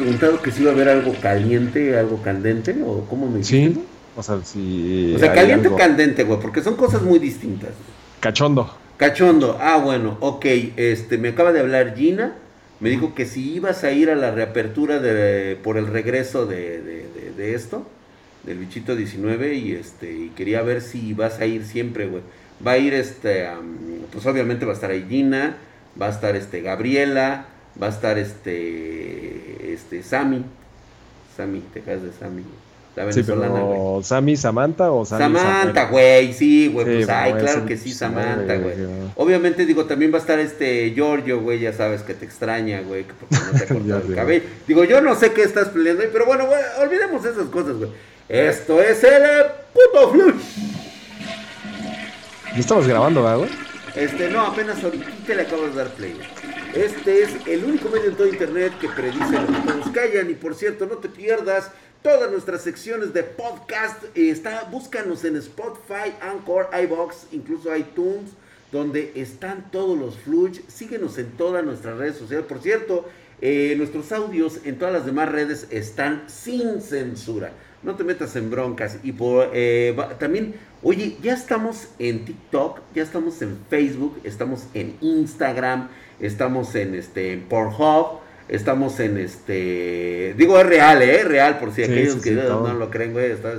preguntado que si iba a haber algo caliente, algo candente, o cómo me dijiste? Sí. O sea, si. O sea, caliente o algo- candente, güey, porque son cosas muy distintas. Cachondo. Cachondo, ah, bueno, ok, este, me acaba de hablar Gina, me dijo que si ibas a ir a la reapertura de, por el regreso de, de- de- de esto, del bichito 19, y este, y quería ver si vas a ir siempre, güey. Va a ir, este, pues obviamente va a estar ahí Gina, va a estar, este, Gabriela, va a estar, este, este, Sammy, Sammy, te caes de Sammy, la Sí, venezolana, güey. pero Sammy Samantha o Sammy Samantha, güey, sí, güey, Sí, pues ay, claro que sí, Samantha, güey. Obviamente, digo, también va a estar este Giorgio, güey, ya sabes que te extraña, güey, que porque no te ha cortado el cabello. Digo, yo no sé qué estás peleando pero bueno, güey, olvidemos esas cosas, güey. Esto es el puto flush. ¿No estamos grabando, ¿verdad, güey? Este, no, apenas ahorita le acabo de dar play. Este es el único medio en todo internet que predice lo que todos callan. Y por cierto, no te pierdas todas nuestras secciones de podcast. Está, búscanos en Spotify, Anchor, iBox, incluso iTunes, donde están todos los flush. Síguenos en todas nuestras redes sociales. Por cierto, eh, nuestros audios en todas las demás redes están sin censura. No te metas en broncas. Y por, eh, también, oye, ya estamos en TikTok, ya estamos en Facebook, estamos en Instagram, estamos en este en Pornhub, estamos en este. Digo, es real, ¿eh? Real, por si Sí, aquellos sí, que sí, no, lo creen, güey. está-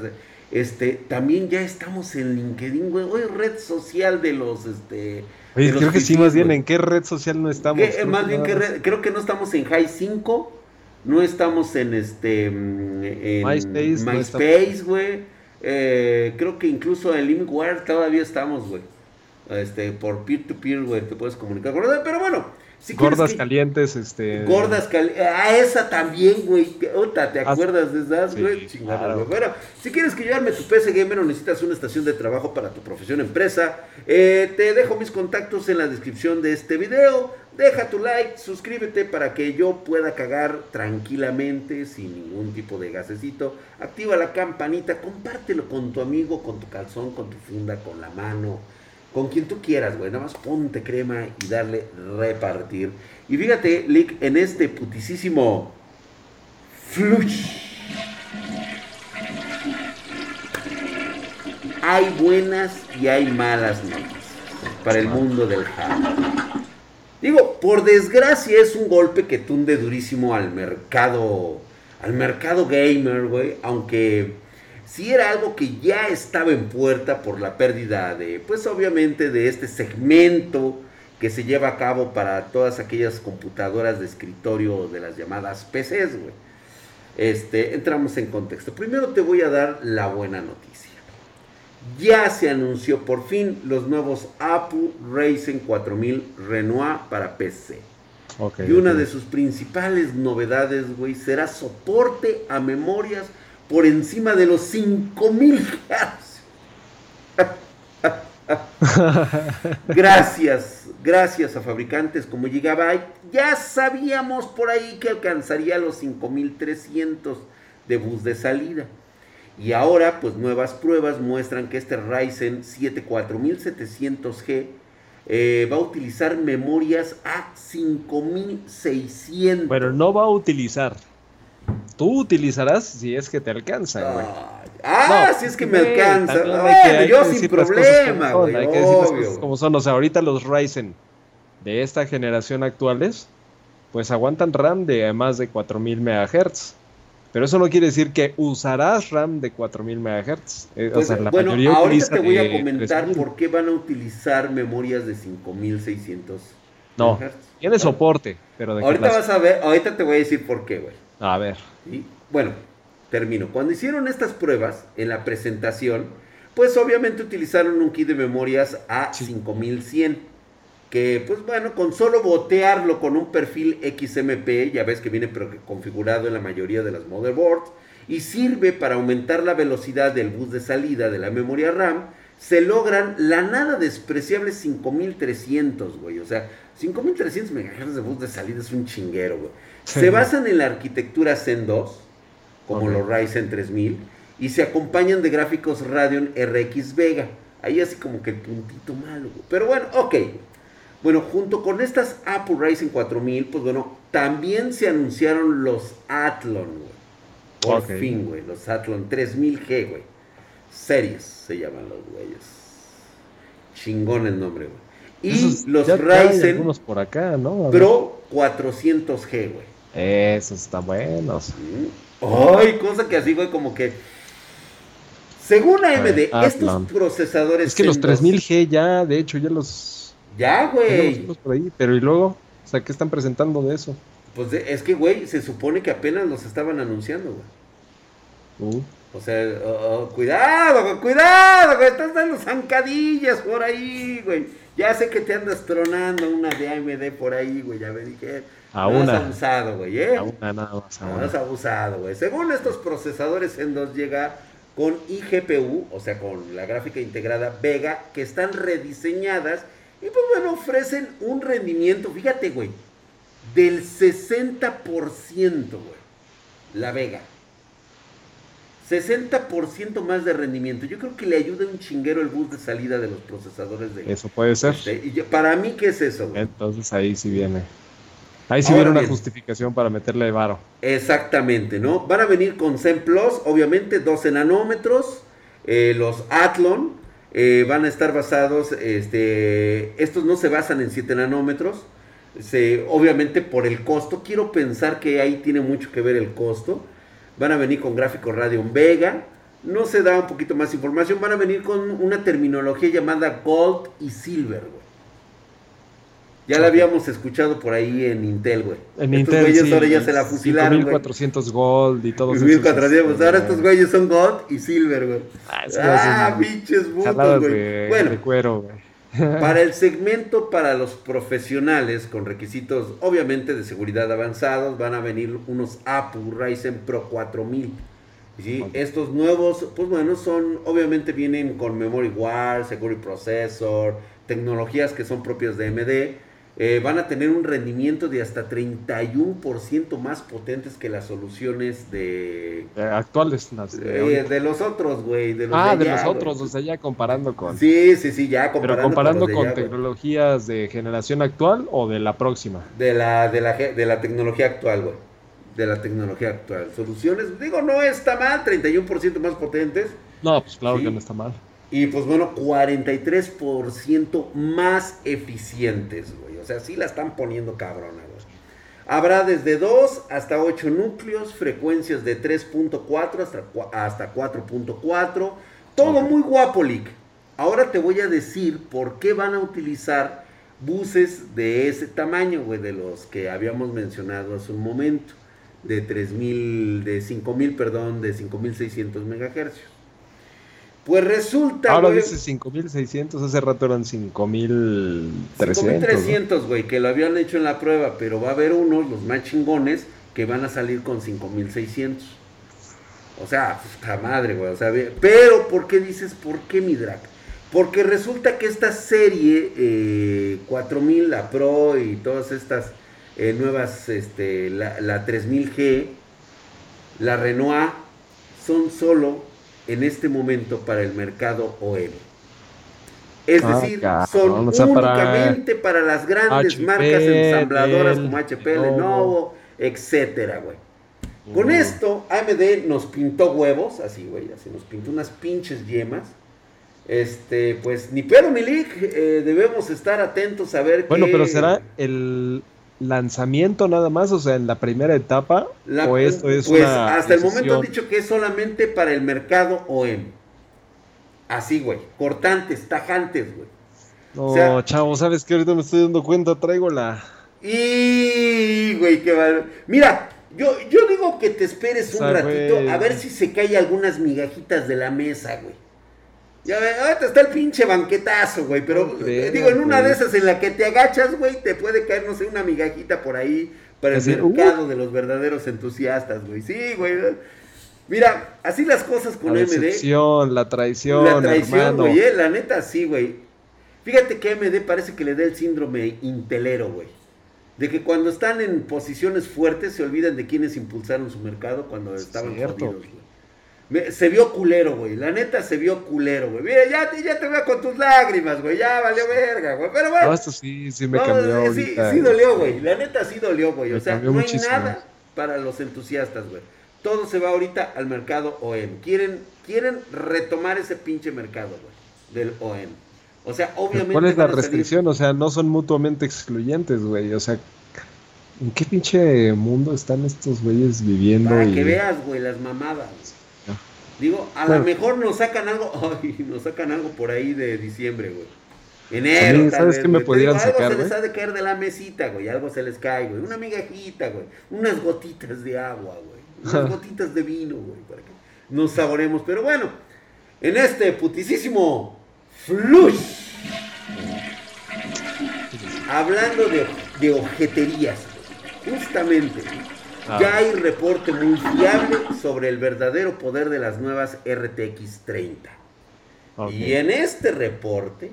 Este, también ya estamos en LinkedIn, güey. Hoy red social de los, este. Oye, creo que sí, más bien, güey. ¿en qué red social no estamos? Eh, más bien que red- creo que no estamos en High 5, no estamos en este mm, en MySpace, güey. Eh, creo que incluso en Limeware todavía estamos, güey. Este, por peer to peer, güey, te puedes comunicar con pero bueno, si Gordas que- calientes, este. Gordas cali Ah, esa también, güey. Puta, ¿te Ah, acuerdas de esas, sí, güey? Chingada, claro. Bueno, si quieres que yo arme tu PC Gamer o necesitas una estación de trabajo para tu profesión empresa, eh, te dejo mis contactos en la descripción de este video. Deja tu like, suscríbete para que yo pueda cagar tranquilamente, sin ningún tipo de gasecito. Activa la campanita, compártelo con tu amigo, con tu calzón, con tu funda, con la mano con quien tú quieras, güey. Nada más ponte crema y darle repartir. Y fíjate, Lick, en este putisísimo flush. Hay buenas y hay malas noticias para el mundo del hardware. Digo, por desgracia es un golpe que tunde durísimo al mercado, al mercado gamer, güey, aunque si era algo que ya estaba en puerta por la pérdida de, pues obviamente de este segmento que se lleva a cabo para todas aquellas computadoras de escritorio de las llamadas PCs, güey. Este, entramos en contexto. Primero te voy a dar la buena noticia. Ya se anunció por fin los nuevos APU Ryzen 4000 Renoir para PC. Y una de sus principales novedades, güey, será soporte a memorias por encima de los 5000 Hz. Gracias, gracias a fabricantes como Gigabyte. Ya sabíamos por ahí que alcanzaría los 5300 de bus de salida. Y ahora, pues nuevas pruebas muestran que este Ryzen 7 4700G eh, va a utilizar memorias a 5600. Pero no va a utilizar. Tú utilizarás si es que te alcanza, güey. Ah, No, si es que me güey, alcanza. Bueno, que- yo sin problema, son, güey. Hay que decir las obvio. cosas como son. O sea, ahorita los Ryzen de esta generación actuales, pues aguantan RAM de más de 4000 MHz. Pero eso no quiere decir que usarás RAM de 4000 MHz. Eh, o Pues, sea, la bueno, mayoría ahorita te voy a comentar 3000. por qué van a utilizar memorias de 5600. No, tiene soporte, pero de Ahorita vas a ver, ahorita te voy a decir por qué, güey. A ver. ¿sí? Bueno, termino. Cuando hicieron estas pruebas en la presentación, pues obviamente utilizaron un kit de memorias a 5100. Que, pues bueno, con solo botearlo con un perfil XMP, ya ves que viene configurado en la mayoría de las motherboards, y sirve para aumentar la velocidad del bus de salida de la memoria RAM, se logran la nada despreciable 5300, güey. O sea, 5300 MHz de bus de salida es un chinguero, güey. Se basan en la arquitectura Zen 2, como los Ryzen 3000, y se acompañan de gráficos Radeon RX Vega. Ahí así como que el puntito malo, güey. Pero bueno, ok. Bueno, junto con estas Apple Ryzen 4000, pues bueno, también se anunciaron los Athlon, güey. Por fin, güey, los Athlon 3000G, güey. Series se llaman los güeyes. Chingón el nombre, güey. Y Esos los Ryzen por acá, ¿no? Pro 400G, güey. Esos están buenos. Mm. Ay, cosa que así, güey, como que. Según AMD, Ay, estos procesadores. Es que los Zen 3000G ya, de hecho, ya los, Ya, ya los güey. por ahí. Pero y luego, o sea, ¿qué están presentando de eso? Pues de- es que, güey, se supone que apenas los estaban anunciando, güey. Uh, O sea, oh, oh, cuidado, güey, cuidado, güey. Estás dando zancadillas por ahí, güey. Ya sé que te andas tronando una de AMD por ahí, güey. Ya me dije. A no has una. abusado, güey, ¿eh? a una nada más. a No una. has abusado, güey. Según estos procesadores en 2 llega con iGPU, o sea, con la gráfica integrada Vega, que están rediseñadas y pues bueno, ofrecen un rendimiento, fíjate, güey, del 60%, güey. La Vega. 60% más de rendimiento. Yo creo que le ayuda un chinguero el bus de salida de los procesadores de... Eso puede ser. este, y yo- para mí, ¿qué es eso, güey? Entonces ahí sí viene. Ahí sí Ahora viene una bien. justificación para meterle varo. Exactamente, ¿no? Van a venir con Zen Plus, obviamente 12 nanómetros, eh, los Athlon eh, van a estar basados, este, estos no se basan en 7 nanómetros, se, obviamente por el costo, quiero pensar que ahí tiene mucho que ver el costo, van a venir con gráficos Radeon Vega, no se da un poquito más información, van a venir con una terminología llamada Gold y Silver, güey. Ya la habíamos escuchado por ahí en Intel, güey. En Estos Intel, güeyes sí, ahora ya se la fusilaron, güey. 5400 Gold y todos Pues esos, 1400, este, ahora estos güeyes son Gold y Silver, güey. Ah, sí, Ah, hacen pinches putos, güey. Bueno, de cuero, güey. Para el segmento para los profesionales con requisitos obviamente de seguridad avanzados van a venir unos Apple Ryzen Pro 4000. ¿sí? Estos nuevos, pues bueno, son obviamente vienen con memory war, security processor, tecnologías que son propias de AMD. Eh, van a tener un rendimiento de hasta 31% más potentes que las soluciones de Eh, Actuales. las de eh, de los otros, güey. De los ah, de allá, los güey. otros, o sea, ya comparando con. Sí, sí, sí, ya comparando pero comparando los de con allá, tecnologías de generación actual o de la próxima. de la, de la, de la tecnología actual, güey. De la tecnología actual. Soluciones, digo, no está mal, 31% más potentes. No, pues claro Sí. que no está mal. Y pues bueno, 43% más eficientes, güey. O sea, sí la están poniendo cabrona, güey. Habrá desde 2 hasta 8 núcleos, frecuencias de 3.4 hasta, cua- hasta 4.4. Todo muy guapo, Lick. Ahora te voy a decir por qué van a utilizar buses de ese tamaño, güey, de los que habíamos mencionado hace un momento. De 3000, de 5000, perdón, de 5600 megahercios. Pues resulta, Ahora güey, dice 5600, hace rato eran 5300. 5300, güey, que lo habían hecho en la prueba, pero va a haber unos, los más chingones, que van a salir con 5600. O sea, puta madre, güey. O sea, pero, ¿por qué dices, por qué mi drag? Porque resulta que esta serie eh, 4000, la Pro y todas estas eh, nuevas, este, la, la 3000G, la Renoir, son solo en este momento para el mercado OEM. Es Ah, decir, son o sea, para únicamente para, las grandes HP, marcas ensambladoras como HP, Lenovo. Lenovo, etcétera, güey. Con esto, AMD nos pintó huevos, así, güey, así nos pintó unas pinches yemas. Este, pues, ni pedo, ni lic, eh, debemos estar atentos a ver Bueno, qué- pero será el lanzamiento nada más, o sea, en la primera etapa, La- o esto es pues una hasta el momento han dicho que es solamente para el mercado OEM. Así, güey, cortantes, tajantes, güey. No, o sea- chavo, ¿sabes qué? Ahorita me estoy dando cuenta, traigo la... Y, güey, qué mal. Mira, yo, yo digo que te esperes un O sea, ratito güey. a ver si se cae algunas migajitas de la mesa, güey. Ya ve, ahorita está el pinche banquetazo, güey, pero eh, digo, en una güey. de esas en la que te agachas, güey, te puede caer, no sé, una migajita por ahí para el uh. mercado de los verdaderos entusiastas, güey. Sí, güey. Mira, así las cosas con La decepción, la traición, La traición, hermano. güey, eh, la neta sí, güey. Fíjate que AMD parece que le da el síndrome intelero, güey. De que cuando están en posiciones fuertes se olvidan de quienes impulsaron su mercado cuando estaban Cierto. jodidos, güey. Me- se vio culero, güey. La neta se vio culero, güey. Mira, ya, te- ya te veo con tus lágrimas, güey. Ya valió verga, güey. Pero bueno. No, esto sí, sí me no, cambió eh, sí, ahorita. sí dolió, güey. La neta sí dolió, güey. O sea, no hay nada para los entusiastas, güey. Todo se va ahorita al mercado OEM. Quieren, quieren retomar ese pinche mercado, güey. Del OEM. O sea, obviamente. ¿Cuál es la salir- restricción? O sea, no son mutuamente excluyentes, güey. O sea, ¿en qué pinche mundo están estos güeyes viviendo? Para y- que veas, güey, las mamadas. Digo, a Bueno. lo mejor nos sacan algo, ay, nos sacan algo por ahí de diciembre, güey. A Enero, mí, ¿sabes qué me pudieran digo, algo sacar, se les ha de caer de la mesita, güey. Algo se les cae, güey. Una migajita, güey. Unas gotitas de agua, güey. Unas gotitas de vino, güey. Para que nos saboremos. Pero bueno, en este putisísimo flush. Hablando de, de ojeterías, güey, justamente. Ya hay reporte muy fiable sobre el verdadero poder de las nuevas RTX 30. Ok. Y en este reporte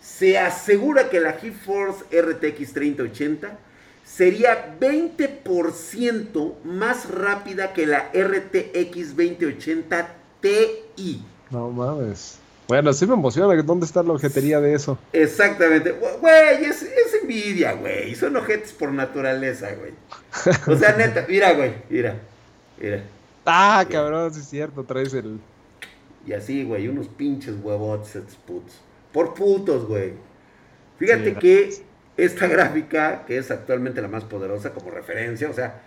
se asegura que la GeForce RTX 3080 sería 20% más rápida que la RTX 2080 Ti. No mames. Bueno, sí me emociona. ¿Dónde está la objetería de eso? Exactamente. Güey, es, es envidia, güey. Son ojetes por naturaleza, güey. O sea, neta, mira, güey, mira. Mira. Ah, cabrón, sí es cierto. Traes el. Y así, güey, unos pinches huevotes estos putos. Por putos, güey. Fíjate Sí, que esta gráfica, que es actualmente la más poderosa como referencia, o sea,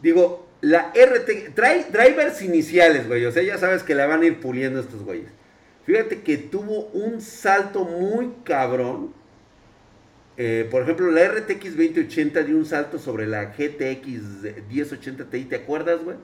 digo, la RT, trae drivers iniciales, güey, o sea, ya sabes que la van a ir puliendo estos güeyes. Fíjate que tuvo un salto muy cabrón. Eh, por ejemplo, la RTX 2080 dio un salto sobre la GTX 1080 Ti, ¿te acuerdas, güey?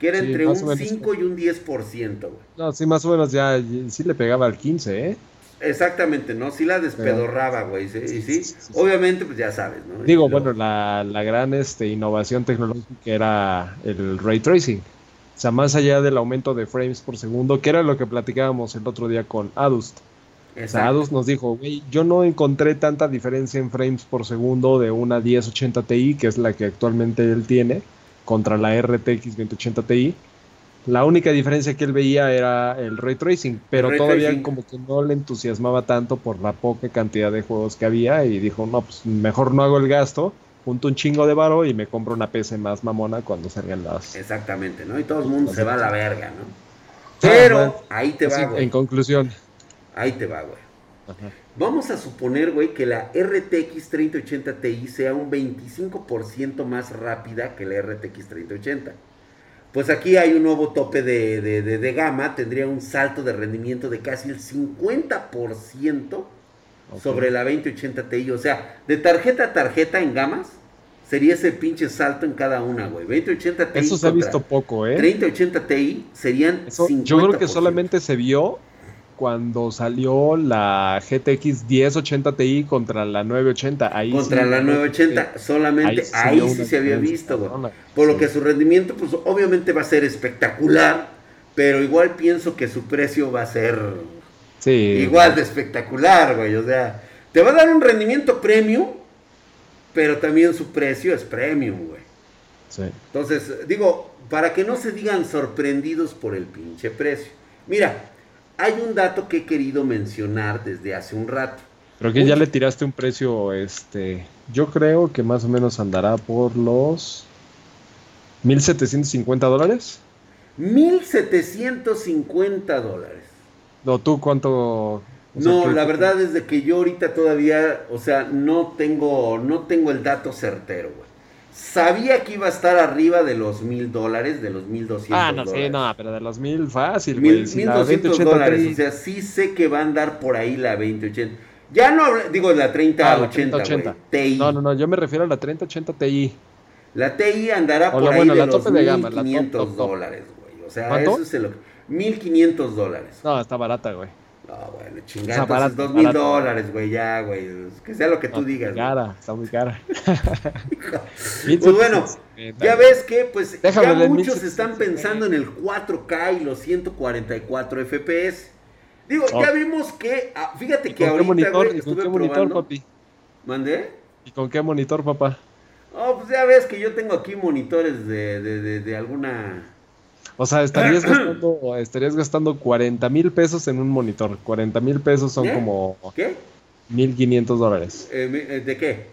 Que era Sí, entre un o menos, 5 y un 10%, güey. No, sí, más o menos ya. Sí le pegaba al 15, ¿eh? Exactamente, ¿no? Sí la despedorraba, güey. Sí, sí, Sí, sí, sí. obviamente, pues ya sabes, ¿no? Digo, Y bueno, la, la gran este, innovación tecnológica era el ray tracing. O sea, más allá del aumento de frames por segundo, que era lo que platicábamos el otro día con Adust. O sea. Adust nos dijo, güey, yo no encontré tanta diferencia en frames por segundo de una 1080 Ti, que es la que actualmente él tiene, contra la RTX 2080 Ti. La única diferencia que él veía era el ray tracing, pero ray todavía tracing. como que no le entusiasmaba tanto por la poca cantidad de juegos que había y dijo, no, pues mejor no hago el gasto, junto un chingo de varo y me compro una PC más mamona cuando salgan las... Exactamente, ¿no? Y todo el mundo se va a la verga, ¿no? Ah, Pero ahí te Así, va, güey. en conclusión. Ahí te va, güey. Ajá. Vamos a suponer, güey, que la RTX 3080 Ti sea un 25% más rápida que la RTX 3080. Pues aquí hay un nuevo tope de, de- de- de gama, tendría un salto de rendimiento de casi el 50% Sobre la 2080 Ti. O sea, de tarjeta a tarjeta en gamas, sería ese pinche salto en cada una, güey. 2080 Ti. Eso se ha visto poco, ¿eh? 3080 Ti serían Eso, 50%. yo creo que solamente se vio cuando salió la GTX 1080 Ti contra la 980. Ahí contra sí, la creo 980, que solamente ahí sí se había visto, güey. Por lo que su rendimiento, pues obviamente va a ser espectacular, pero igual pienso que su precio va a ser Sí. igual de espectacular, güey. O sea, te va a dar un rendimiento premium, pero también su precio es premium, güey. Sí. Entonces, digo, para que no se digan sorprendidos por el pinche precio. Mira, hay un dato que he querido mencionar desde hace un rato. Creo que ya le tiraste un precio, este, yo creo que más o menos andará por los 1750 dólares. 1750 dólares. ¿O tú cuánto? o sea, No, ¿qué- la verdad es de que yo ahorita todavía, o sea, no tengo, no tengo el dato certero, güey. Sabía que iba a estar arriba de los mil dólares, de los mil doscientos Ah, no, dólares. sí, no, pero de los mil fácil, Mil, doscientos 2080 dólares, o sea, sí sé que va a andar por ahí la 2080. Ya no digo la 3080, Ah, la 3080. güey, TI. No, no, no, yo me refiero a la 3080 Ti. La TI andará O por la- ahí bueno, de la los tope de gama, la top, 1500 top, top. dólares, güey. O sea, ¿Cuánto? eso es el 1500 dólares. No, está barata, güey. No, bueno, chingada, entonces dos mil dólares, güey, ya, güey. Que sea lo que tú No, digas. Está cara, está muy cara. Pues bueno, ya ves que pues Déjame ya muchos 1600, están pensando en el 4K y los 144 FPS. Digo, Oh. ya vimos que, ah, fíjate ¿Y que ahorita, monitor? güey, ¿Y con estuve qué monitor, papi? ¿Mandé? ¿Y con qué monitor, papá? Oh, pues ya ves que yo tengo aquí monitores de, de, de, de alguna... O sea, estarías gastando, estarías gastando 40 mil pesos en un monitor. 40 mil pesos son ¿Qué? como ¿Qué? 1500 dólares. Eh, eh, ¿De qué?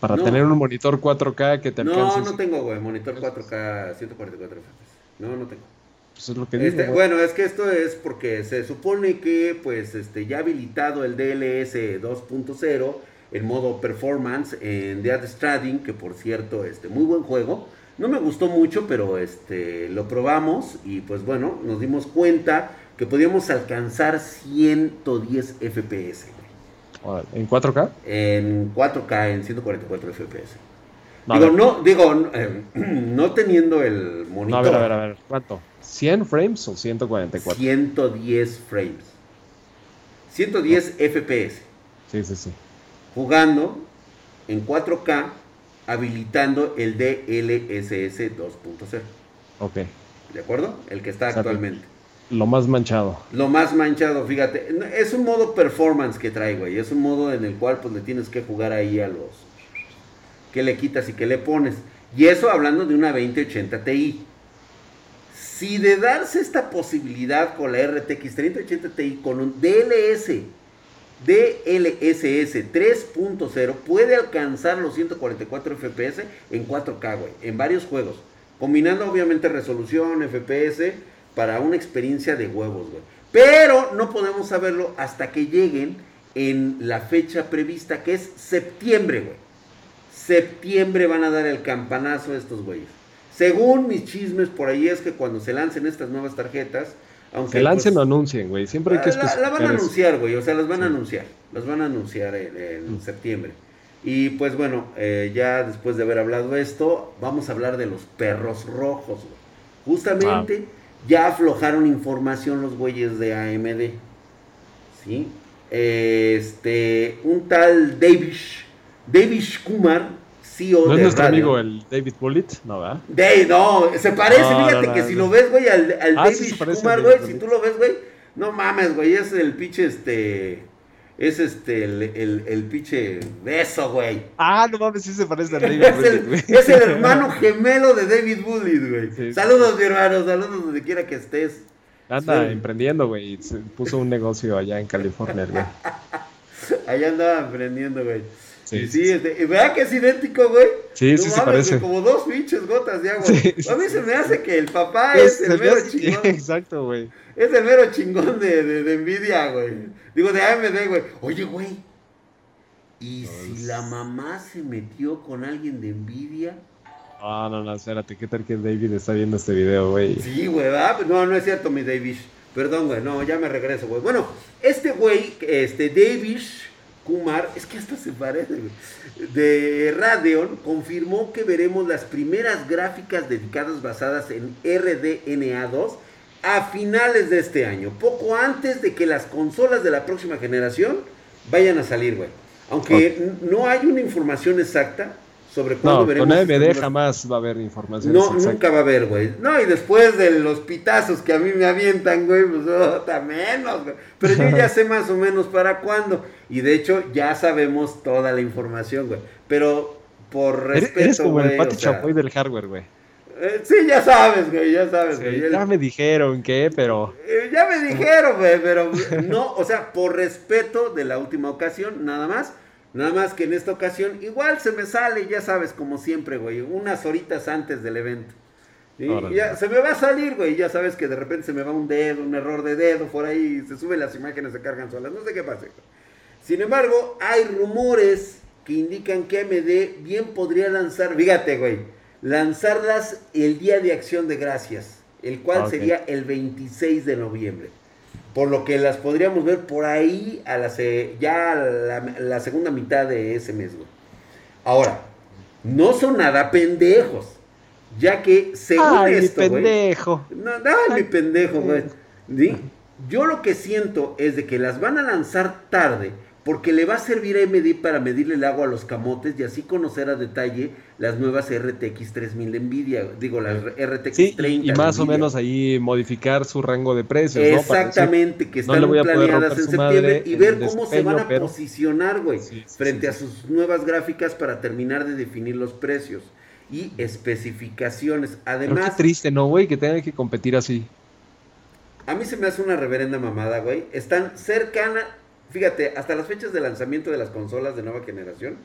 Para No. tener un monitor 4K que te No, alcance. no tengo, güey, monitor 4K 144 FPS. No, no tengo. Pues es lo que Este, bueno, es que esto es porque se supone que pues este ya habilitado el DLS 2.0 en modo performance en Dead Stranding, que por cierto, este muy buen juego. No me gustó mucho, pero este lo probamos y pues bueno, nos dimos cuenta que podíamos alcanzar 110 FPS ¿En 4K? en 4K en 144 FPS. No, digo, no, digo, eh, no teniendo el no, monitor. a ver, a ver, a ver. ¿Cuánto? ¿100 frames o 144? 110 frames. 110 FPS. Sí, sí, sí. Jugando en 4K, habilitando el DLSS 2.0. Ok. ¿De acuerdo? El que está actualmente. Lo más manchado. Lo más manchado, fíjate. Es un modo performance que trae, güey. Es un modo en el cual pues le tienes que jugar ahí a los... ¿Qué le quitas y qué le pones? Y eso hablando de una 2080 Ti. Si de darse esta posibilidad con la RTX 3080 Ti con un DLS, DLSS 3.0 puede alcanzar los 144 FPS en 4K, güey, en varios juegos. Combinando obviamente resolución, FPS, para una experiencia de huevos, güey. Pero no podemos saberlo hasta que lleguen en la fecha prevista, que es septiembre, güey. Septiembre van a dar el campanazo a estos güeyes. Según mis chismes por ahí es que cuando se lancen estas nuevas tarjetas, aunque Que lancen pues, o anuncien, güey. Siempre hay que la, la van a especificar eso. anunciar, güey, o sea, las van a anunciar, las van a anunciar en, en Mm. septiembre. Y pues bueno, eh, ya después de haber hablado esto, vamos a hablar de los perros rojos, güey. Justamente Ah. ya aflojaron información los güeyes de AMD, ¿sí? Este, un tal Davish, Davish Kumar, CEO ¿No es de nuestro Radeon. amigo el David Bullitt? No, ¿verdad? Dave, no, se parece, No, fíjate no, que no, si lo ves, güey, al, al Ah, sí David parece Kumar, güey, si tú lo ves, güey, no mames, güey, es el pinche, este, es este, el, el, el pinche beso, güey. Ah, no mames, sí se parece al David Bullitt, güey. es el hermano gemelo de David Bullitt, güey. Sí, sí, saludos, mi hermano, saludos donde quiera que estés. Anda Sí. emprendiendo, güey. Puso un negocio allá en California, güey. Allá andaba aprendiendo, güey. Sí, sí, este, ¿verdad que es idéntico, güey? Sí, No sí se parece. Como dos pinches gotas de agua. Sí, sí, a mí se me hace que el papá Pues, es el mero chingón. Exacto, güey. Es el mero chingón de, de, de Nvidia, güey. Digo, de AMD, güey. Oye, güey. ¿Y si la mamá se metió con alguien de Nvidia? Ah, no, no, espérate. ¿Qué tal que David está viendo este video, güey? Sí, güey, ¿verdad? No, no es cierto, mi Davish. Perdón, güey, no, ya me regreso, güey. Bueno, este güey, este Davish Kumar, es que hasta se parece, de Radeon, confirmó que veremos las primeras gráficas dedicadas basadas en RDNA2 a finales de este año, poco antes de que las consolas de la próxima generación vayan a salir, güey. Aunque no hay una información exacta sobre cuándo No, veremos. con AMD jamás va a haber información. no, exacta. nunca va a haber, güey. No, y después de los pitazos que a mí me avientan, güey, pues otra menos, güey. Pero yo ya sé más o menos para cuándo. Y de hecho, ya sabemos toda la información, güey. Pero por respeto, eres como güey, el Pati sea, Chapoy del hardware, güey. eh, sí, ya sabes, güey, ya sabes, Sí, güey. El- ya me dijeron que, pero. eh, ya me dijeron, güey, pero no, o sea, por respeto de la última ocasión, nada más. Nada más que en esta ocasión, igual se me sale, ya sabes, como siempre, güey, unas horitas antes del evento. Ya, se me va a salir, güey, ya sabes que de repente se me va un dedo, un error de dedo por ahí, se suben las imágenes, se cargan solas, no sé qué pasa. Sin embargo, hay rumores que indican que AMD bien podría lanzar, fíjate, güey, lanzarlas el día de acción de gracias, el cual sería el 26 de noviembre. Por lo que las podríamos ver por ahí a la se- ya a la, la segunda mitad de ese mes, güey. Ahora, no son nada pendejos. Ya que según ¡Ay, mi esto, güey. pendejo! No, no, mi pendejo, güey. ¿Sí? Yo lo que siento es de que las van a lanzar tarde porque le va a servir a AMD para medirle el agua a los camotes y así conocer a detalle las nuevas RTX 3000 de Nvidia, digo las RTX Sí, 30 y, más o menos ahí modificar su rango de precios, Exactamente, que están planeadas en septiembre y ver cómo se van a pero- posicionar, güey, Sí, sí, frente a sus nuevas gráficas para terminar de definir los precios. y especificaciones. Pero qué Además, triste, ¿no, güey? Que tengan que competir así. a mí se me hace una reverenda mamada, güey. Están cercana, fíjate, hasta las fechas de lanzamiento de las consolas de nueva generación,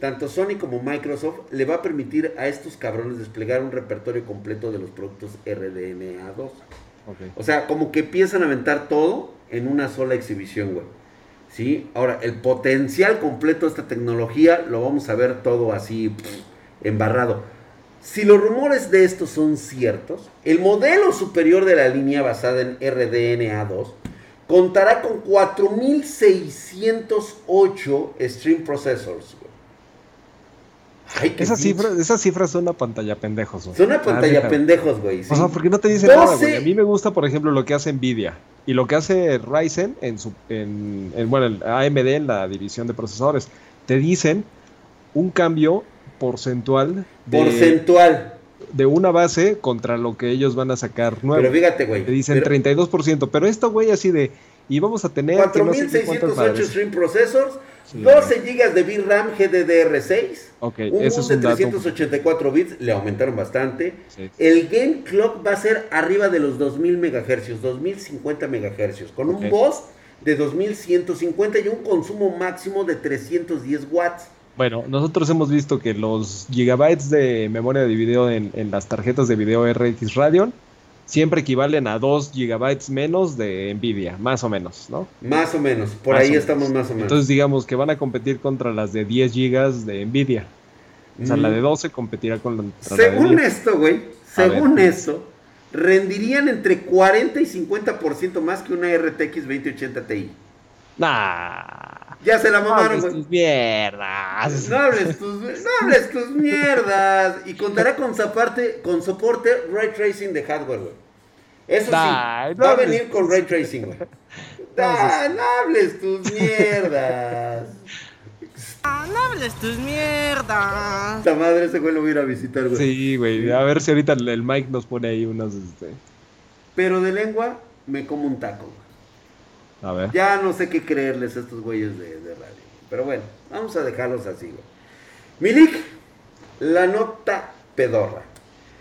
tanto Sony como Microsoft le va a permitir a estos cabrones desplegar un repertorio completo de los productos RDNA2. Ok. O sea, como que empiezan a aventar todo en una sola exhibición, güey. ¿Sí? Ahora, el potencial completo de esta tecnología lo vamos a ver todo así pff, embarrado. Si los rumores de estos son ciertos, el modelo superior de la línea basada en RDNA2 contará con 4608 Stream Processors. Ay, pinche- cifras, esas cifras son una pantalla pendejos. güey. Son una La pantalla pendejos, güey. sí. O sea, porque no te dicen nada, güey. 12. A mí me gusta, por ejemplo, lo que hace Nvidia y lo que hace Ryzen en su, en, en, bueno, el AMD en la división de procesadores. Te dicen un cambio porcentual de, Porcentual. De una base contra lo que ellos van a sacar nuevo. Pero fíjate, güey. Te dicen pero- 32%, pero esto, güey, así de, y vamos a tener que no sé 4608. Stream Processors, Sí, 12 GB de VRAM GDDR6, Ok, un ese es de un dato. 384 bits, le aumentaron bastante. Sí. El game clock va a ser arriba de los 2000 MHz, 2050 MHz, con un boss de 2150 y un consumo máximo de 310 watts. Bueno, nosotros hemos visto que los gigabytes de memoria de video en, en las tarjetas de video RX Radeon siempre equivalen a 2 gigabytes menos de Nvidia, más o menos, ¿no? Más o menos, por Más ahí menos. estamos más o menos. Entonces digamos que van a competir contra las de 10 gigas de Nvidia. O sea, Mm. la de 12 competirá con la, la de Según 10. esto, güey, según esto, rendirían entre 40 y 50% más que una RTX 2080 Ti. Nah. Ya se la No mamaron, hables güey. tus mierdas. No hables tus, no hables tus mierdas. Y contará con, soporte, con soporte Ray Tracing de hardware, güey. Eso sí, no va a hables venir con Ray Tracing, güey. No hables tus mierdas. Ah, no hables tus mierdas. Esta madre ese güey lo voy a ir a visitar, güey. Sí, güey. A ver si ahorita el, el Mike nos pone ahí unos. Este... Pero de lengua me como un taco, güey. A ver. Ya no sé qué creerles a estos güeyes de, de radio. Pero bueno, vamos a dejarlos así, güey. Milik, la nota pedorra.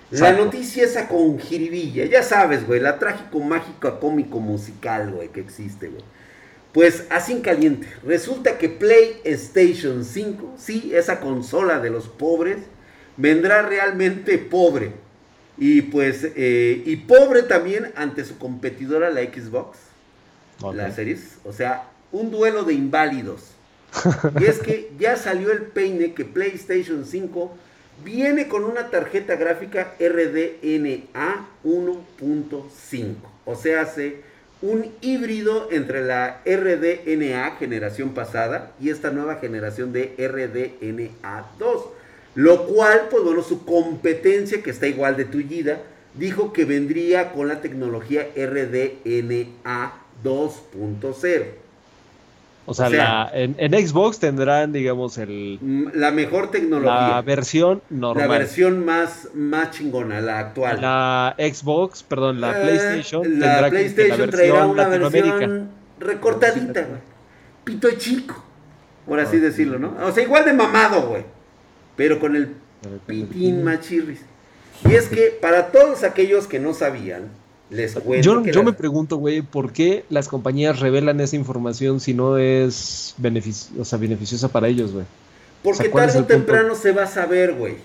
La Exacto. noticia esa con jiribilla. Ya sabes, güey, la trágico, mágico, cómico, musical, güey, que existe, güey. Pues así en caliente. Resulta que PlayStation 5, sí, esa consola de los pobres, vendrá realmente pobre. Y pues, eh, y pobre también ante su competidora, la Xbox Ok. las series, o sea, un duelo de inválidos. Y es que ya salió el peine que PlayStation 5 viene con una tarjeta gráfica RDNA 1.5. O sea, hace un híbrido entre la RDNA generación pasada y esta nueva generación de RDNA 2. Lo cual, pues bueno, su competencia, que está igual de tullida, dijo que vendría con la tecnología RDNA 2.0. O sea, O sea- la- en, en Xbox tendrán, digamos, el, La mejor tecnología. la versión La normal. versión más, más chingona, la actual. La Xbox, perdón, la Eh, PlayStation la tendrá que- PlayStation la traerá una versión recortadita, güey. Pito chico, por así decirlo, ¿no? O sea, igual de mamado, güey. Pero con el pitín machirris. Y es que para todos aquellos que no sabían, les cuento Yo, que yo me pregunto, güey, ¿por qué las compañías revelan esa información si no es benefici- o sea, beneficiosa para ellos, güey? Porque o sea, ¿cuál es tarde o punto? temprano se va a saber, güey.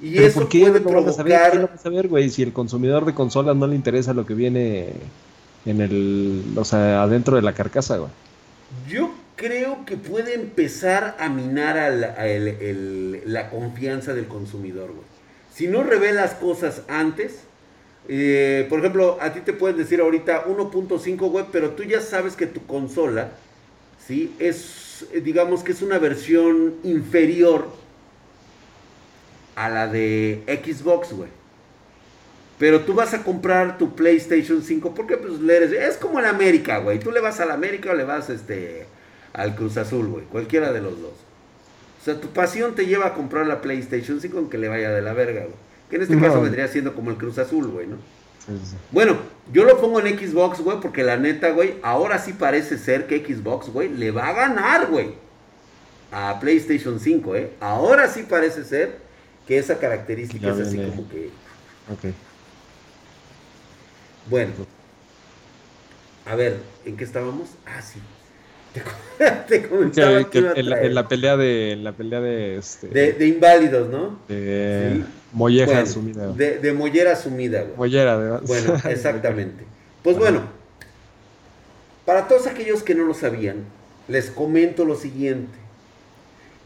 Y eso ¿por qué puede no saber? provocar... ¿Quién lo va a saber, güey? Si el consumidor de consolas no le interesa lo que viene en el, o sea, adentro de la carcasa, güey. Yo creo que puede empezar a minar a el- el- la confianza del consumidor, güey. Si no revelas cosas antes, eh, por ejemplo, a ti te pueden decir ahorita 1.5, güey, pero tú ya sabes que tu consola, ¿sí? Es, eh, digamos que es una versión inferior a la de Xbox, güey. Pero tú vas a comprar tu PlayStation 5 porque pues le eres, es como el América, güey. Tú le vas al América o le vas este al Cruz Azul, güey. Cualquiera de los dos. O sea, tu pasión te lleva a comprar la PlayStation 5 aunque le vaya de la verga, güey. Que en este No. caso vendría siendo como el Cruz Azul, güey, ¿no? Bueno, yo lo pongo en Xbox, güey, porque la neta, güey, ahora sí parece ser que Xbox, güey, le va a ganar, güey, a PlayStation 5, ¿eh? Ahora sí parece ser que esa característica Ya es así como que... Ok. Bueno. A ver, ¿en qué estábamos? Ah, sí. Te, co- te comentaba Que, que en, la, en la pelea de. En la pelea de. Este, de, de inválidos, ¿no? de Sí. molleja Bueno, asumida. De, de mollera sumida, güey. Mollera, además. Bueno, exactamente. Pues bueno, para todos aquellos que no lo sabían, les comento lo siguiente.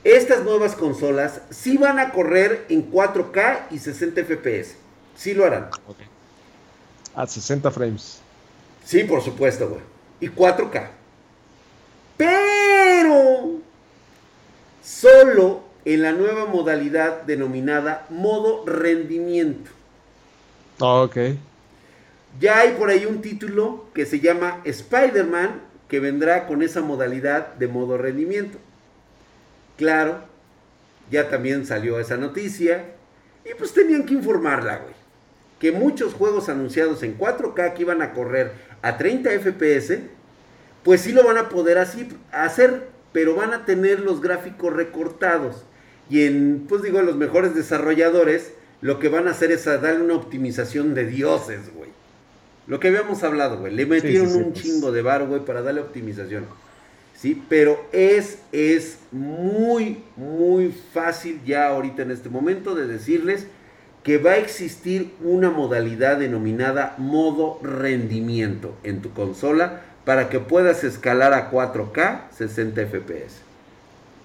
Estas nuevas consolas sí van a correr en 4K y 60 FPS. Sí lo harán. Ok. A 60 frames. Sí, por supuesto, güey. Y 4K. Pero solo en la nueva modalidad denominada modo rendimiento. Ah, ok. Ya hay por ahí un título que se llama Spider-Man que vendrá con esa modalidad de modo rendimiento. Claro, ya también salió esa noticia y pues tenían que informarla, güey. Que muchos juegos anunciados en 4K que iban a correr a 30 FPS, pues sí lo van a poder así hacer, pero van a tener los gráficos recortados. Y en, pues digo, los mejores desarrolladores lo que van a hacer es a darle una optimización de dioses, güey. Lo que habíamos hablado, güey. Le metieron sí, un pues. chingo de bar, güey, para darle optimización. Sí, pero es, es muy, muy fácil ya ahorita en este momento de decirles que va a existir una modalidad denominada modo rendimiento en tu consola para que puedas escalar a 4K 60 FPS.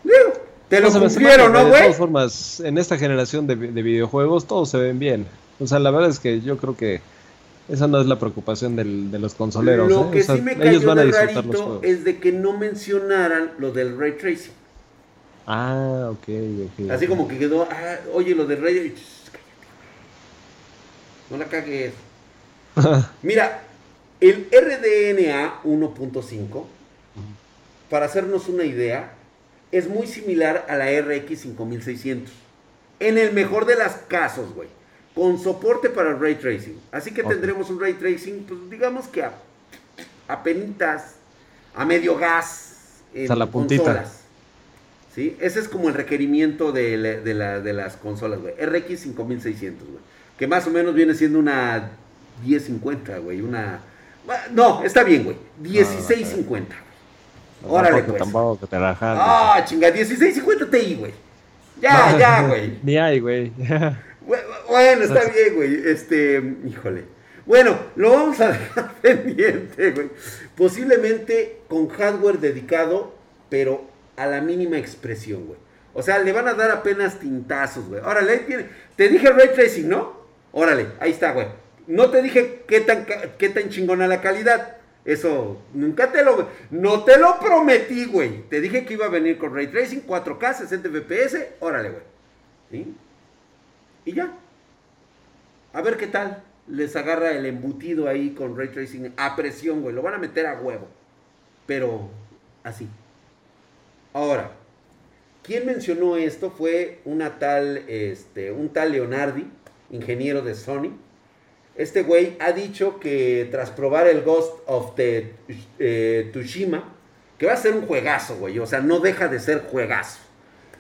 Digo, te lo No cumplieron, ¿no, De güey? todas formas, en esta generación de, de videojuegos todos se ven bien. O sea, la verdad es que yo creo que esa no es la preocupación del- de los consoleros. Lo ¿eh? que O sea, sí me ellos cayó van a de disfrutar los rarito juegos. es de que no mencionaran lo del ray tracing. Ah, ok, ok. Así como que quedó, ah, oye, lo del ray cállate. No la cagues. Mira, el RDNA 1.5, para hacernos una idea, es muy similar a la RX 5600. En el mejor de los casos, güey. Con soporte para el ray tracing. Así que tendremos un ray tracing, pues digamos que a, a penitas, a medio gas. En sea, la puntita. consolas. ¿Sí? Ese es como el requerimiento de, la- de la- de las consolas, güey. RX 5600, güey. Que más o menos viene siendo una 1050, güey. Una. Bueno, No, está bien, güey. 1650, güey. Órale, pues. tampoco que te la. Ah, chinga, 1650 Ti, güey. Ya, ya, güey. Ni hay, güey. Bu- Bueno, está bien, güey. Este, híjole. Bueno, lo vamos a dejar pendiente, güey. Posiblemente con hardware dedicado, pero a la mínima expresión, güey. O sea, le van a dar apenas tintazos, güey. Órale, ahí tiene. Te dije ray tracing, ¿no? Órale, ahí está, güey. No te dije qué tan, qué tan chingona la calidad. Eso, nunca te lo... No te lo prometí, güey. Te dije que iba a venir con ray tracing, 4K, 60 FPS. Órale, güey. ¿Sí? Y ya. A ver qué tal. Les agarra el embutido ahí con ray tracing a presión, güey. Lo van a meter a huevo. Pero así. Ahora, ¿quién mencionó esto? Fue una tal, este, un tal Leonardi, ingeniero de Sony. Este güey ha dicho que tras probar el Ghost of the, eh, Tsushima, que va a ser un juegazo, güey. O sea, no deja de ser juegazo.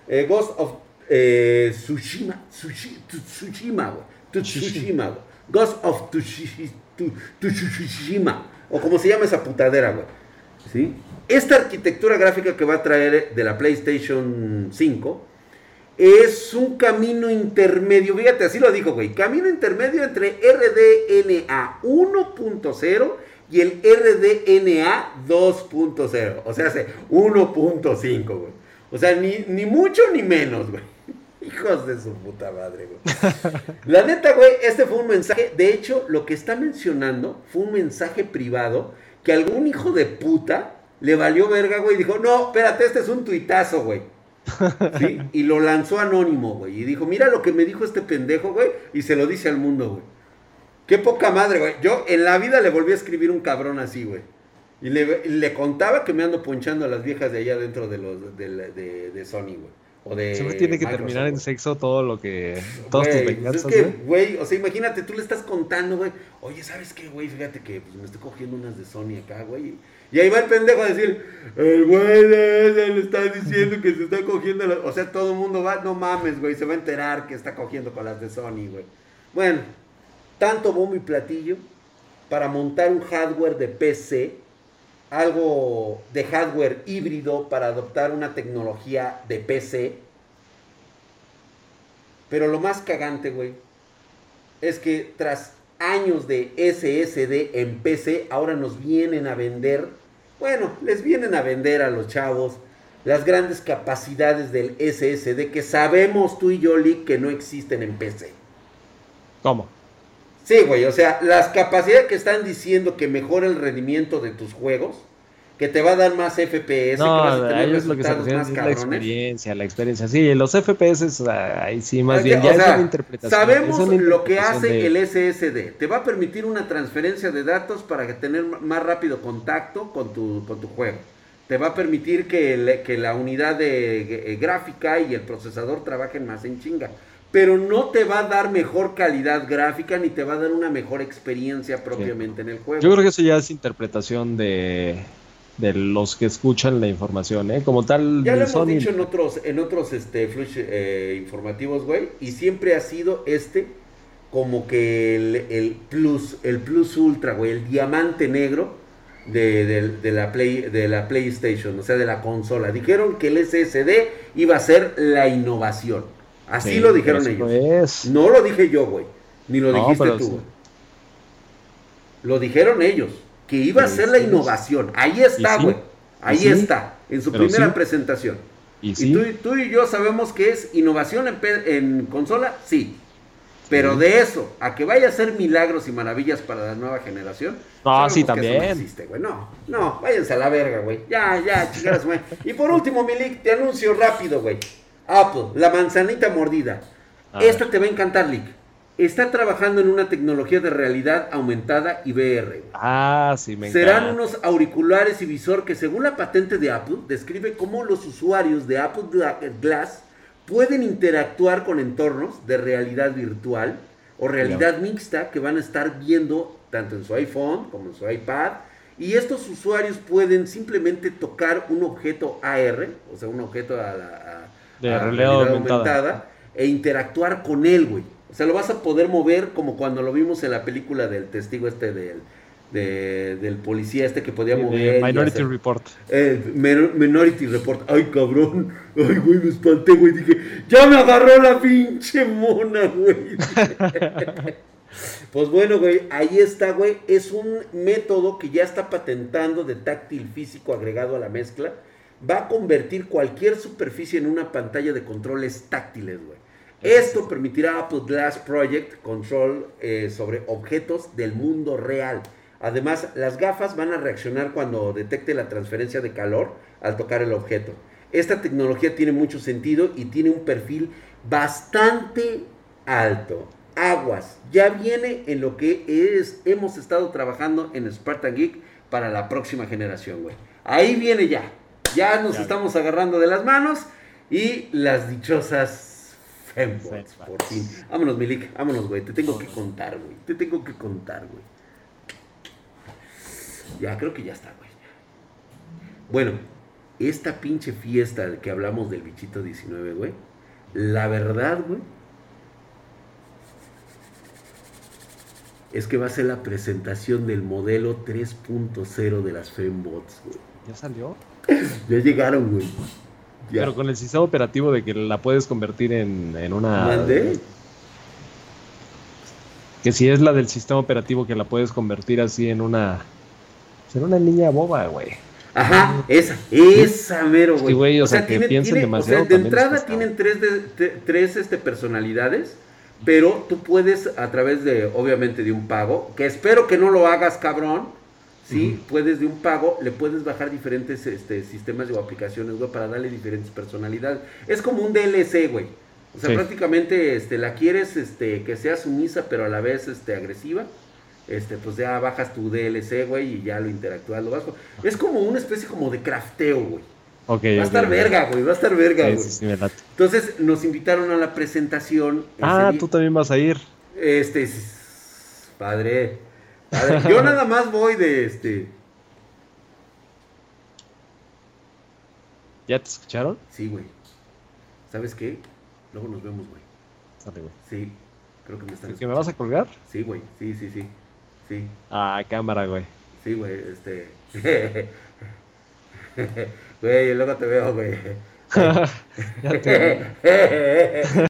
Eh, Ghost of eh, Tsushima, Tsushima, güey. Tsushima, güey. Ghost of Tsushima. O como se llama esa putadera, güey. ¿Sí? Esta arquitectura gráfica que va a traer de la PlayStation 5 es un camino intermedio. Fíjate, así lo dijo, güey. Camino intermedio entre RDNA 1.0 y el RDNA 2.0. O sea, hace 1.5, güey. O sea, ni, ni mucho ni menos, güey. Hijos de su puta madre, güey. La neta, güey, este fue un mensaje. De hecho, lo que está mencionando fue un mensaje privado que algún hijo de puta le valió verga, güey. y Dijo, no, espérate, este es un tuitazo, güey. Y lo lanzó anónimo, güey. Y dijo, mira lo que me dijo este pendejo, güey. Y se lo dice al mundo, güey. Qué poca madre, güey. Yo en la vida le volví a escribir un cabrón así, güey. Y le, contaba que me ando ponchando a las viejas de allá dentro de, los, de- de Sony, güey. O de Siempre tiene que Microsoft, terminar en sexo todo lo que. Todas Güey, tus pues venganzas, es que, güey. o sea, imagínate, tú le estás contando, güey, oye, ¿sabes qué, güey? Fíjate que pues, me estoy cogiendo unas de Sony acá, güey. Y ahí va el pendejo a decir, el güey le está diciendo que se está cogiendo las... O sea, todo el mundo va, no mames, güey, se va a enterar que está cogiendo con las de Sony, güey. Bueno, tanto bombo y platillo para montar un hardware de PC, algo de hardware híbrido para adoptar una tecnología de PC. Pero lo más cagante, güey, es que tras años de SSD en PC, ahora nos vienen a vender, bueno, les vienen a vender a los chavos las grandes capacidades del SSD que sabemos tú y yo, Lick, que no existen en PC. ¿Cómo? Sí, güey, o sea, las capacidades que están diciendo que mejora el rendimiento de tus juegos, que te va a dar más FPS, que vas No, a tener ellos lo que se más es la experiencia, la experiencia. Sí, los FPS, ah, ahí sí, más bien, o ya es sea, una interpretación. Sabemos es lo que hace de- el SSD. Te va a permitir una transferencia de datos para que tener más rápido contacto con tu, con tu juego. Te va a permitir que, que la unidad de eh, gráfica y el procesador trabajen más en chinga. Pero no te va a dar mejor calidad gráfica ni te va a dar una mejor experiencia propiamente en el juego. Yo creo que eso ya es interpretación de, de los que escuchan la información, ¿eh? Como tal, Ya lo hemos Sony. dicho en otros, en otros este, flash eh, informativos, güey, y siempre ha sido este como que el, el plus, el plus ultra, güey, el diamante negro de, de- de la Play, de la PlayStation, o sea, de la consola. Dijeron que el SSD iba a ser la innovación. Así Sí, lo dijeron ellos. es. No lo dije yo, güey, ni lo No, dijiste tú, sí. güey. Lo dijeron ellos, que iba a ser la innovación. Ahí está, güey. Ahí está, en su pero primera presentación. Y Y tú, y tú y yo sabemos que es innovación en, en consola, sí. Pero de eso, a que vaya a ser milagros y maravillas para la nueva generación. No, sí, también. No existe. No, no, váyanse a la verga, güey. Ya, ya, chingadas, güey. Y por último, Milik, te anuncio rápido, güey. Apple, la manzanita mordida. A Esta ver. te va a encantar, Lick. Está trabajando en una tecnología de realidad aumentada y VR. Ah, sí, me Serán encanta. unos auriculares y visor que según la patente de Apple describe cómo los usuarios de Apple Gla- Glass pueden interactuar con entornos de realidad virtual o realidad mixta que van a estar viendo tanto en su iPhone como en su iPad. Y estos usuarios pueden simplemente tocar un objeto AR, o sea, un objeto a la a- De a realidad aumentada. e interactuar con él, güey. O sea, lo vas a poder mover como cuando lo vimos en la película del testigo este del, de- del policía este que podía mover. Minority hacer- Report. Eh, Minor- Minority Report. Ay, cabrón. Ay, güey, me espanté, güey. Dije, ya me agarró la pinche mona, güey. pues bueno, güey, ahí está, güey. Es un método que ya está patentando de táctil físico agregado a la mezcla. Va a convertir cualquier superficie en una pantalla de controles táctiles, güey. Esto permitirá a Apple Glass Project control eh, sobre objetos del mundo real. Además, las gafas van a reaccionar cuando detecte la transferencia de calor al tocar el objeto. Esta tecnología tiene mucho sentido y tiene un perfil bastante alto. Aguas, ya viene en lo que es, hemos estado trabajando en Spartan Geek para la próxima generación, güey. Ahí viene ya. Ya nos Ya. estamos agarrando de las manos y las dichosas fembots, por fin. Vámonos, Milik, vámonos, güey. Te tengo que contar, güey. Te tengo que contar, güey. Ya, creo que ya está, güey. Bueno, esta pinche fiesta que hablamos del bichito 19, güey. La verdad, güey. Es que va a ser la presentación del modelo 3.0 de las Fembots, güey. ¿Ya salió? Ya llegaron, güey. Ya. Pero con el sistema operativo de que la puedes convertir en, en una... ¿Mandé? Que si es la del sistema operativo que la puedes convertir así en una... En una niña boba, güey. Ajá, esa, esa mero, Sí, güey. o sea, que piensen demasiado O sea, de entrada tienen tres, de- te- tres este, personalidades, pero tú puedes, a través de, obviamente, de un pago, que espero que no lo hagas, cabrón, ¿sí? Puedes de un pago, le puedes bajar diferentes este, sistemas o aplicaciones, güey, para darle diferentes personalidades. Es como un DLC, güey. O sea, Sí. prácticamente este, la quieres este, que sea sumisa, pero a la vez este, agresiva. Este, pues ya bajas tu DLC, güey, y ya lo interactúas, lo bajo. Es como una especie como de crafteo, güey. Va a estar verga, güey, va a estar verga, güey. sí, sí. Entonces nos invitaron a la presentación. ese Ah, tú también vas a ir. Este, s- Yo nada más voy de este. ¿Ya te escucharon? Sí, güey. ¿Sabes qué? Luego nos vemos, güey. Güey. Sí, creo que me están ¿Que me vas a colgar? Sí, güey, sí, sí, sí. Sí, Ah, cámara, güey. sí, güey, este. Güey, luego te veo, güey. ya te...